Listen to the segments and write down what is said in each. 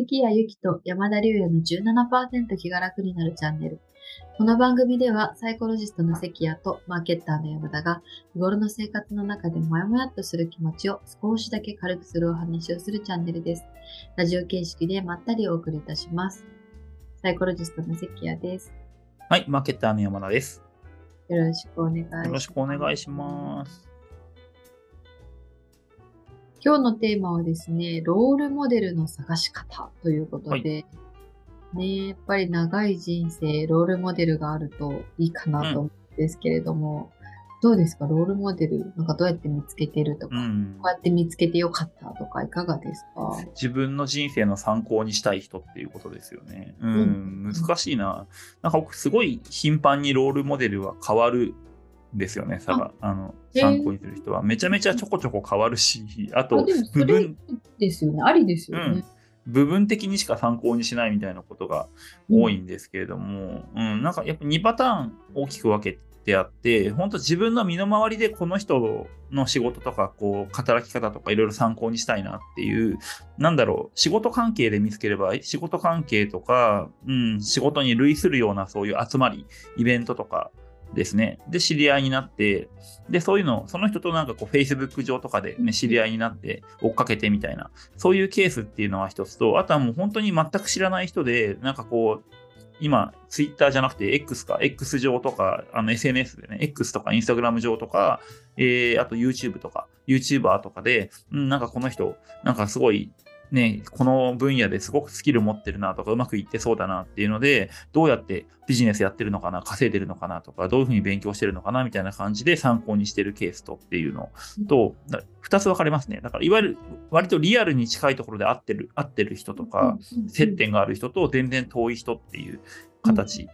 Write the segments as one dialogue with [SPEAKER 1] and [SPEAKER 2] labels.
[SPEAKER 1] 関谷由紀と山田龍也の17%気が楽になるチャンネル。この番組ではサイコロジストの関谷とマーケッターの山田が日頃の生活の中でモヤモヤっとする気持ちを少しだけ軽くするお話をするチャンネルです。ラジオ形式でまったりお送りいたします。サイコロジストの関谷です。
[SPEAKER 2] はい、マーケッターの山田です。
[SPEAKER 1] よろしくお願いします。
[SPEAKER 2] よろしくお願いします。
[SPEAKER 1] 今日のテーマはですね、ロールモデルの探し方ということで、ね、やっぱり長い人生、ロールモデルがあるといいかなと思うんですけれども、どうですか、ロールモデル、なんかどうやって見つけてるとか、
[SPEAKER 2] うん。
[SPEAKER 1] こうやって見つけてよかったとか、いかがですか？
[SPEAKER 2] 自分の人生の参考にしたい人っていうことですよね。うん、
[SPEAKER 1] うん。
[SPEAKER 2] 難しいな。なんか僕すごい頻繁にロールモデルは変わるんですよね、さがあの参考にする人は。めちゃめちゃちょこちょこ変わるし、あと部
[SPEAKER 1] れ
[SPEAKER 2] 分
[SPEAKER 1] ですよね、ありですよね。
[SPEAKER 2] うん。部分的にしか参考にしないみたいなことが多いんですけれども、うん、なんかやっぱ2パターン大きく分けてあって、本当自分の身の回りでこの人の仕事とか、こう、働き方とかいろいろ参考にしたいなっていう、なんだろう、仕事関係で見つければ、仕事関係とか、うん、仕事に類するようなそういう集まり、イベントとか、ですね。で、知り合いになって、で、そういうの、その人となんかこう、Facebook 上とかでね、知り合いになって追っかけてみたいな、そういうケースっていうのは一つと、あとはもう本当に全く知らない人で、なんかこう、今、ツイッターじゃなくて X か、X 上とか、あの SNS でね、X とか Instagram 上とか、えー、あと YouTube とか、YouTuber とかで、うん、なんかこの人、なんかすごい、ね、この分野ですごくスキル持ってるなとか、うまくいってそうだなっていうので、どうやってビジネスやってるのかな、稼いでるのかなとか、どういうふうに勉強してるのかなみたいな感じで参考にしてるケースとっていうのと、だ二つ分かれますね。だから、いわゆる割とリアルに近いところで合ってる、合ってる人とか、接点がある人と全然遠い人っていう形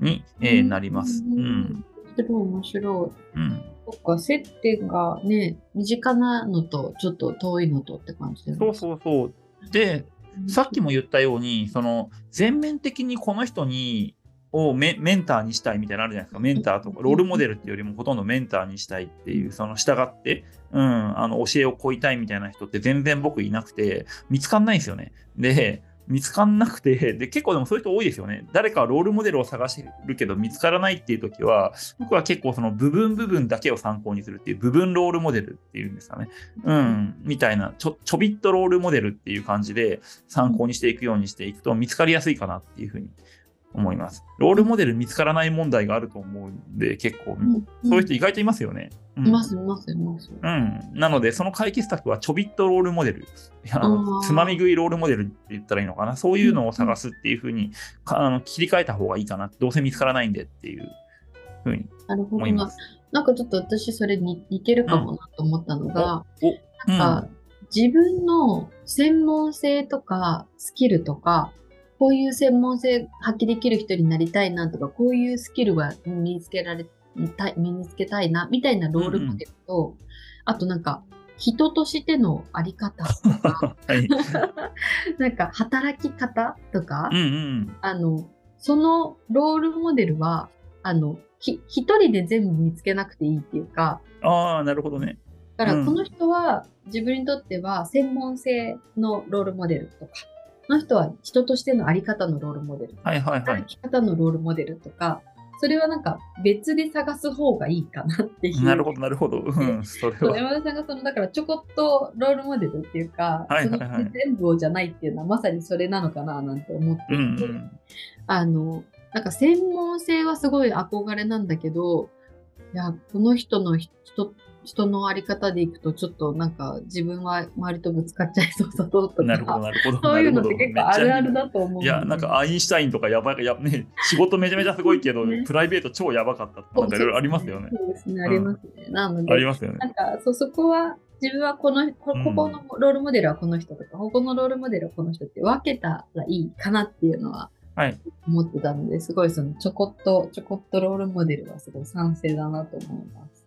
[SPEAKER 2] に、えーなります。う
[SPEAKER 1] うん面白い。
[SPEAKER 2] うん。
[SPEAKER 1] そっか、接点がね、身近なのと、ちょっと遠いのとって感じで。
[SPEAKER 2] そうそうそう。で、さっきも言ったように、その、全面的にこの人に、をメメンターにしたいみたいなのあるじゃないですか。メンターとか、ロールモデルっていうよりもほとんどメンターにしたいっていう、その従って、うん、あの、教えを請いたいみたいな人って全然僕いなくて、見つかんないんですよね。で、見つかんなくて、で、結構でもそういう人多いですよね。誰かロールモデルを探してるけど見つからないっていう時は、僕は結構その部分部分だけを参考にするっていう部分ロールモデルっていうんですかね。うん、みたいなちょ、ちょびっとロールモデルっていう感じで参考にしていくようにしていくと見つかりやすいかなっていうふうに思います。ロールモデル見つからない問題があると思うんで、結構、
[SPEAKER 1] うん
[SPEAKER 2] そういう人意外といますよね。うん
[SPEAKER 1] います、います、います。
[SPEAKER 2] うん。なので、その解決策はちょびっとロールモデル。あのつまみ食いロールモデルって言ったらいいのかな。そういうのを探すっていうふうに、かあの切り替えた方がいいかな。どうせ見つからないんでっていうふうに思いま。す。
[SPEAKER 1] なんかちょっと私それに似てるかもなと思ったのが、
[SPEAKER 2] お、うん。
[SPEAKER 1] なんか自分の専門性とかスキルとか、こういう専門性発揮できる人になりたいなとか、こういうスキルは身につけられたい、身につけたいな、みたいなロールモデルと、あとなんか、人としてのあり方とか、
[SPEAKER 2] はい。
[SPEAKER 1] なんか働き方とか、
[SPEAKER 2] うんうん。
[SPEAKER 1] あの、そのロールモデルは、あの、ひ一人で全部見つけなくていいっていうか、
[SPEAKER 2] ああ、なるほどね。うん
[SPEAKER 1] だからこの人は自分にとっては専門性のロールモデルとか、この人は人としてのあり方のロールモデル、
[SPEAKER 2] はいはいはい
[SPEAKER 1] 働。き方のロールモデルとか、それはなんか別で探す方がいいかなっていう。
[SPEAKER 2] なるほど、なるほど。うん、それは。
[SPEAKER 1] 山田さんがそのだからちょこっとロールモデルっていうか、
[SPEAKER 2] はいはいはい
[SPEAKER 1] その全部をじゃないっていうのはまさにそれなのかななんて思って
[SPEAKER 2] うん
[SPEAKER 1] いて、
[SPEAKER 2] うん。
[SPEAKER 1] あの、なんか専門性はすごい憧れなんだけど、いや、この人の人、人のあり方でいくと、ちょっとなんか自分は周りとぶつかっちゃいそうだぞとか、
[SPEAKER 2] なるほど、なるほど。
[SPEAKER 1] そういうのって結構あるあるだと思う。
[SPEAKER 2] いや、なんかアインシュタインとかやばい、やね、仕事めちゃめちゃすごいけど、
[SPEAKER 1] ね
[SPEAKER 2] プライベート超やばかったなんかいろいろありますよね。
[SPEAKER 1] そうですね、ありますね。なの
[SPEAKER 2] あり
[SPEAKER 1] で、
[SPEAKER 2] ますよね。
[SPEAKER 1] なんかそうそこは自分はこの、こ
[SPEAKER 2] うん
[SPEAKER 1] ここのロールモデルはこの人とか、ここのロールモデルはこの人って分けたらいいかなっていうのは
[SPEAKER 2] はい。
[SPEAKER 1] 思ってたので、すごいそのちょこっと、ちょこっとロールモデルはすごい賛成だなと思います。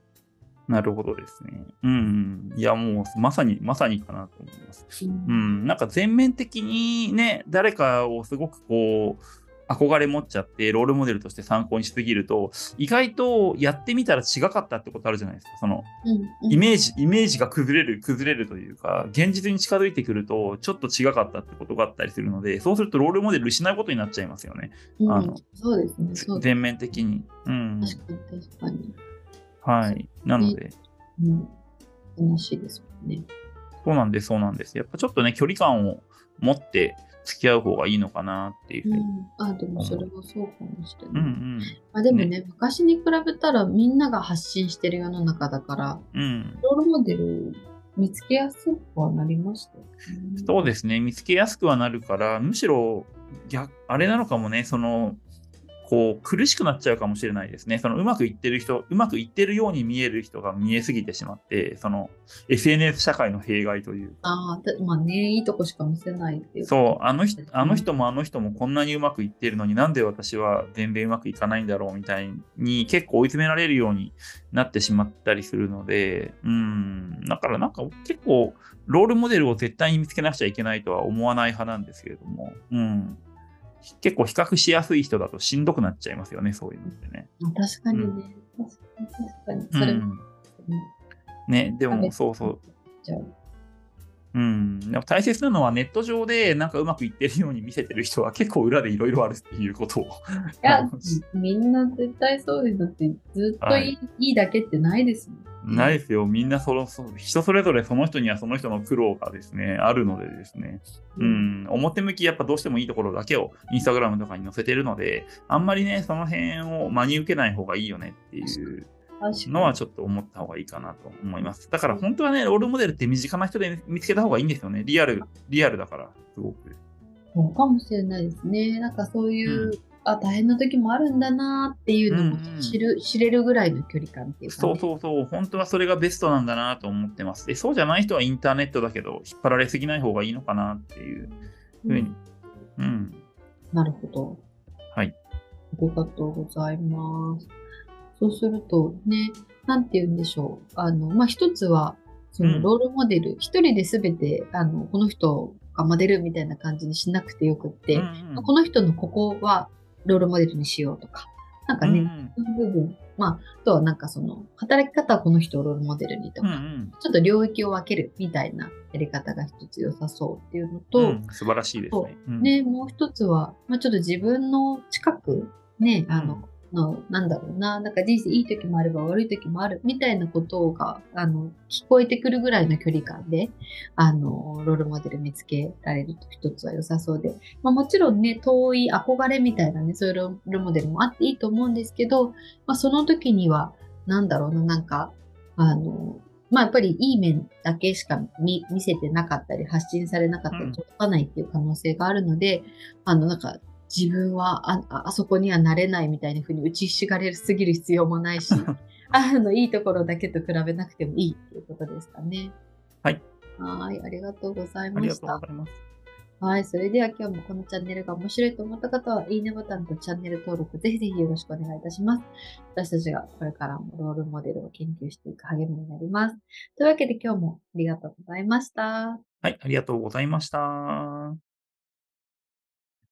[SPEAKER 2] なるほどですね。うん、うん。いや、もう、まさに、まさにかなと思います。うん、なんか全面的にね、誰かをすごくこう、憧れ持っちゃって、ロールモデルとして参考にしすぎると、意外とやってみたら違かったってことあるじゃないですか。その、
[SPEAKER 1] うん
[SPEAKER 2] イメージ、イメージが崩れる、崩れるというか、現実に近づいてくると、ちょっと違かったってことがあったりするので、そうするとロールモデル失うことになっちゃいますよね。
[SPEAKER 1] うん
[SPEAKER 2] あの
[SPEAKER 1] そうですね。
[SPEAKER 2] 全面的に。うん。
[SPEAKER 1] 確かに確かに。
[SPEAKER 2] はい。なので、
[SPEAKER 1] うん。悲しいですもんね。
[SPEAKER 2] そうなんです、そうなんです。やっぱちょっとね、距離感を持って付き合う方がいいのかなっていうふうに。
[SPEAKER 1] うん。あ、でもそれはそうかもしれ
[SPEAKER 2] うん
[SPEAKER 1] ない。
[SPEAKER 2] うん。
[SPEAKER 1] まあでもね昔に比べたらみんなが発信してる世の中だから、
[SPEAKER 2] うん。
[SPEAKER 1] ロールモデル見つけやすくはなりましたよね。
[SPEAKER 2] そうですね、見つけやすくはなるから、むしろ逆、あれなのかもね、その、こう苦しくなっちゃうかもしれないですね。そのうまくいってる人、うまくいってるように見える人が見えすぎてしまって、その SNS 社会の弊害という
[SPEAKER 1] ああ、だまあね、いいとこしか見せないっていう。
[SPEAKER 2] そう、あの人、あの人もあの人もこんなにうまくいってるのになんで私は全然うまくいかないんだろうみたいに結構追い詰められるようになってしまったりするので、うん、だからなんか結構ロールモデルを絶対に見つけなくちゃいけないとは思わない派なんですけれども、うん。結構比較しやすい人だとしんどくなっちゃいますよね、そういうのってね。
[SPEAKER 1] まあ確かにね。確かに確かに。
[SPEAKER 2] う
[SPEAKER 1] それも、
[SPEAKER 2] ん、ね、でもそうそう。うん、でも大切なのはネット上でなんかうまくいってるように見せてる人は結構裏でいろいろあるっていうことを。
[SPEAKER 1] いやみんな絶対そうです。だってずっといい,、
[SPEAKER 2] はい
[SPEAKER 1] い、いだけってないですもん。
[SPEAKER 2] ないですよ。みんなそのそ人それぞれその人にはその人の苦労がですね、あるのでですね。うん、表向きやっぱどうしてもいいところだけをインスタグラムとかに載せてるので、あんまりね、その辺を真に受けない方がいいよねっていうのはちょっと思った方がいいかなと思います。だから本当はね、ロールモデルって身近な人で見つけた方がいいんですよね。リアル、リアルだから、すごく。
[SPEAKER 1] そうかもしれないですね。なんかそういう、
[SPEAKER 2] うん
[SPEAKER 1] あ、大変な時もあるんだなっていうのも
[SPEAKER 2] うんうん
[SPEAKER 1] 知る、知れるぐらいの距離感っていうか、
[SPEAKER 2] そうそうそう、本当はそれがベストなんだなと思ってます。で、そうじゃない人はインターネットだけど、引っ張られすぎない方がいいのかなっていうふうに。うん。
[SPEAKER 1] なるほど。
[SPEAKER 2] はい。
[SPEAKER 1] ありがとうございます。そうするとね、なんて言うんでしょう。あの、まあ、一つは、その
[SPEAKER 2] うん。
[SPEAKER 1] ロールモデル、一、人で全て、あの、この人がモデルみたいな感じにしなくてよくって、
[SPEAKER 2] うんうん。
[SPEAKER 1] この人のここはロールモデルにしようとか、なんかね、
[SPEAKER 2] うんうん。
[SPEAKER 1] 部分、まあ、あとはなんかその、働き方はこの人をロールモデルにとか、
[SPEAKER 2] うんうん。
[SPEAKER 1] ちょっと領域を分けるみたいなやり方が一つ良さそうっていうのと、
[SPEAKER 2] うん。素晴らしいですね。う。ん。
[SPEAKER 1] ね、もう一つは、まあ、ちょっと自分の近く、ね、あの、の、なんだろうな、なんか人生いい時もあれば悪い時もあるみたいなことが、あの、聞こえてくるぐらいの距離感で、あの、ロールモデル見つけられると一つは良さそうで、まあもちろんね、遠い憧れみたいなね、そういうロールモデルもあっていいと思うんですけど、まあその時には、なんだろうな、なんか、あの、まあやっぱりいい面だけしか見見せてなかったり、発信されなかった
[SPEAKER 2] うん。
[SPEAKER 1] り、届かないっていう可能性があるので、あの、なんか、自分はあああそこにはなれないみたいな風に打ちひしがれすぎる必要もないし、あの、いいところだけと比べなくてもいいっていうことですかね。
[SPEAKER 2] はい。
[SPEAKER 1] はい、ありがとうござい
[SPEAKER 2] ありが
[SPEAKER 1] ました。
[SPEAKER 2] とうございます。
[SPEAKER 1] はい、それでは今日もこのチャンネルが面白いと思った方は、いいねボタンとチャンネル登録、ぜひぜひよろしくお願いいたします。私たちがこれからもロールモデルを研究していく励みになります。というわけで今日もありがとうございました。
[SPEAKER 2] はい、ありがとうございました。